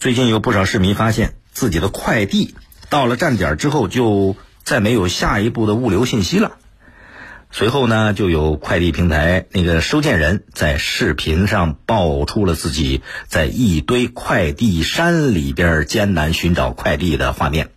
最近有不少市民发现自己的快递到了站点之后，就再没有下一步的物流信息了。随后呢，就有快递平台那个收件人在视频上爆出了自己在一堆快递山里边艰难寻找快递的画面。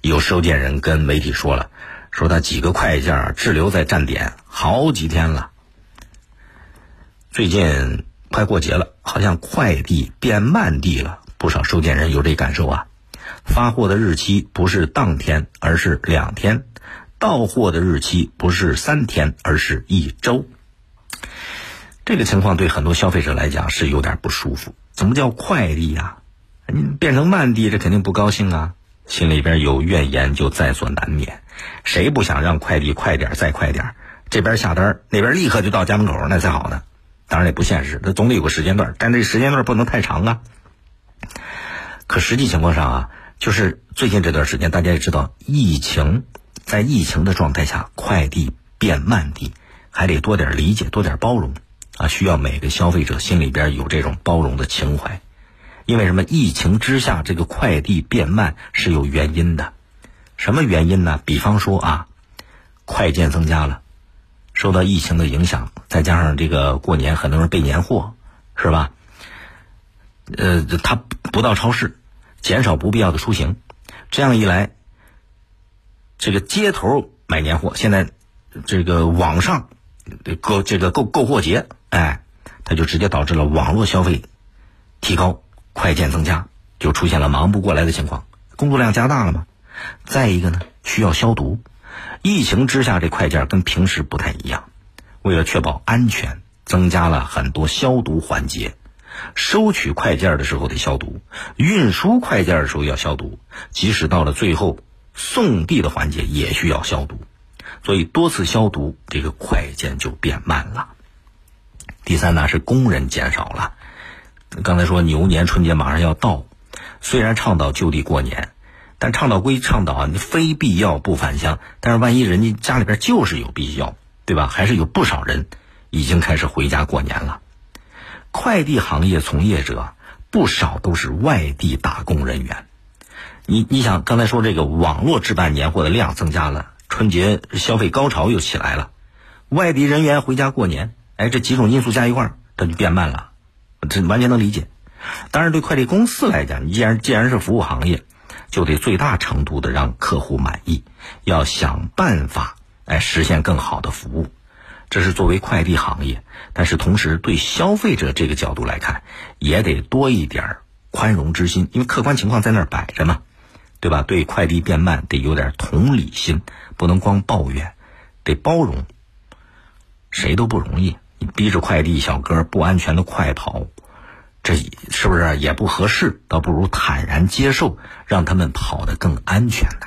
有收件人跟媒体说了，说他几个快件滞留在站点好几天了。最近快过节了，好像快递变慢递了，不少收件人有这感受啊。发货的日期不是当天，而是两天。到货的日期不是三天，而是一周。这个情况对很多消费者来讲是有点不舒服。怎么叫快递呀？你变成慢递，这肯定不高兴啊，心里边有怨言就在所难免。谁不想让快递快点再快点？这边下单，那边立刻就到家门口，那才好呢。当然也不现实，它总得有个时间段，但这时间段不能太长啊。可实际情况上啊，就是最近这段时间，大家也知道疫情。在疫情的状态下，快递变慢递，还得多点理解，多点包容，啊，需要每个消费者心里边有这种包容的情怀。因为什么？疫情之下，这个快递变慢是有原因的。什么原因呢？比方说啊，快件增加了，受到疫情的影响，再加上这个过年很多人备年货，是吧？呃，他不到超市，减少不必要的出行，这样一来。这个街头买年货，现在这个网上购这个购购货节，哎，它就直接导致了网络消费提高，快件增加，就出现了忙不过来的情况，工作量加大了嘛。再一个呢，需要消毒，疫情之下这快件跟平时不太一样，为了确保安全，增加了很多消毒环节，收取快件的时候得消毒，运输快件的时候要消毒，即使到了最后。送递的环节也需要消毒，所以多次消毒，这个快件就变慢了。第三呢是工人减少了。刚才说牛年春节马上要到，虽然倡导就地过年，但倡导归倡导啊，你非必要不返乡。但是万一人家家里边就是有必要，对吧？还是有不少人已经开始回家过年了。快递行业从业者不少都是外地打工人员。你你想刚才说这个网络置办年货的量增加了，春节消费高潮又起来了，外地人员回家过年，哎，这几种因素加一块儿，它就变慢了，这完全能理解。当然，对快递公司来讲，你既然既然是服务行业，就得最大程度的让客户满意，要想办法哎实现更好的服务，这是作为快递行业。但是同时，对消费者这个角度来看，也得多一点宽容之心，因为客观情况在那儿摆着嘛。对吧？对快递变慢得有点同理心，不能光抱怨，得包容。谁都不容易，你逼着快递小哥不安全的快跑，这是不是也不合适？倒不如坦然接受，让他们跑得更安全呢。